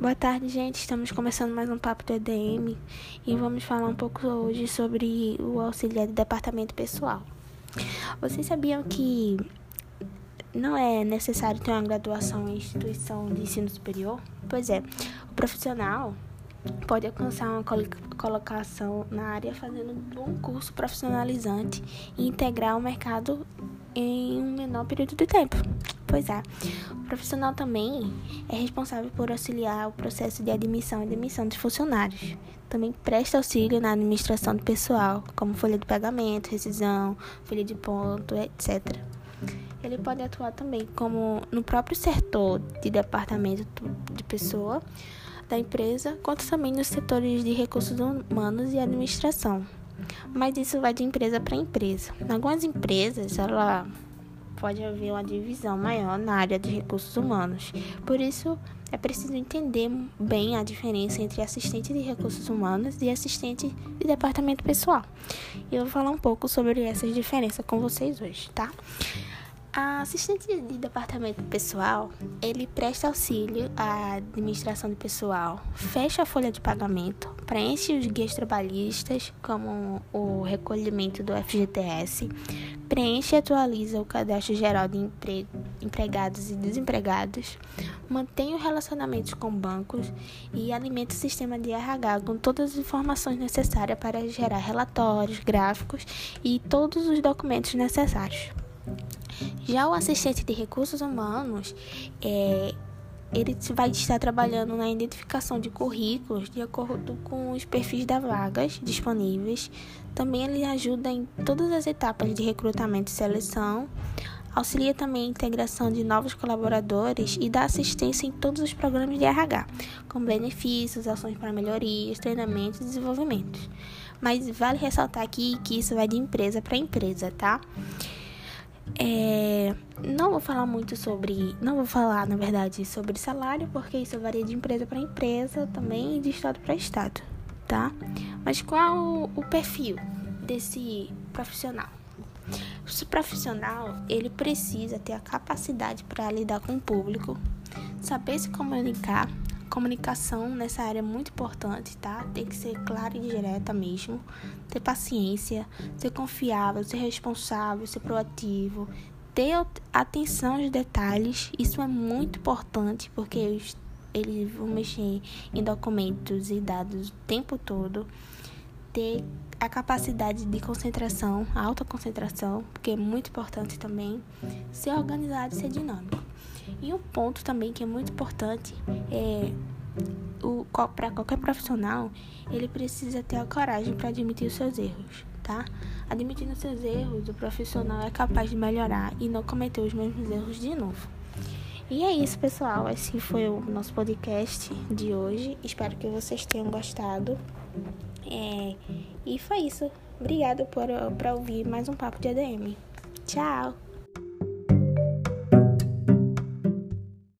Boa tarde, gente. Estamos começando mais um papo do EDM e vamos falar um pouco hoje sobre o auxiliar do departamento pessoal. Vocês sabiam que não é necessário ter uma graduação em instituição de ensino superior? Pois é, o profissional pode alcançar uma colocação na área fazendo um curso profissionalizante e integrar o mercado em um menor período de tempo. Pois é. O profissional também é responsável por auxiliar o processo de admissão e demissão de funcionários. Também presta auxílio na administração do pessoal, como folha de pagamento, rescisão, folha de ponto, etc. Ele pode atuar também como no próprio setor de departamento de pessoa da empresa, quanto também nos setores de recursos humanos e administração. Mas isso vai de empresa para empresa. Em algumas empresas, ela pode haver uma divisão maior na área de recursos humanos. Por isso, é preciso entender bem a diferença entre assistente de recursos humanos e assistente de departamento pessoal. E eu vou falar um pouco sobre essas diferenças com vocês hoje, tá? A assistente de departamento pessoal, ele presta auxílio à administração de pessoal, fecha a folha de pagamento, preenche os guias trabalhistas, como o recolhimento do FGTS, preenche e atualiza o cadastro geral de empre empregados e desempregados, mantém os relacionamentos com bancos e alimenta o sistema de RH com todas as informações necessárias para gerar relatórios, gráficos e todos os documentos necessários. Já o assistente de recursos humanos, é, ele vai estar trabalhando na identificação de currículos de acordo com os perfis das vagas disponíveis. Também ele ajuda em todas as etapas de recrutamento e seleção. Auxilia também a integração de novos colaboradores e dá assistência em todos os programas de RH, com benefícios, ações para melhorias, treinamentos e desenvolvimentos. Mas vale ressaltar aqui que isso vai de empresa para empresa, tá? É, não vou falar muito sobre. Não vou falar, na verdade, sobre salário, porque isso varia de empresa para empresa também e de estado para estado, tá? Mas qual o, perfil desse profissional? Esse profissional, ele precisa ter a capacidade para lidar com o público, saber se comunicar, Comunicação nessa área é muito importante, tá? Tem que ser clara e direta mesmo. Ter paciência, ser confiável, ser responsável, ser proativo. Ter atenção aos detalhes, isso é muito importante porque eles vão mexer em documentos e dados o tempo todo. Ter a capacidade de concentração, alta concentração, porque é muito importante também. Ser organizado e ser dinâmico. E um ponto também que é muito importante é para qualquer profissional, ele precisa ter a coragem para admitir os seus erros, tá? Admitindo seus erros, o profissional é capaz de melhorar e não cometer os mesmos erros de novo. E é isso, pessoal. Esse foi o nosso podcast de hoje. Espero que vocês tenham gostado. É, e foi isso. Obrigada por, por ouvir mais um papo de ADM. Tchau!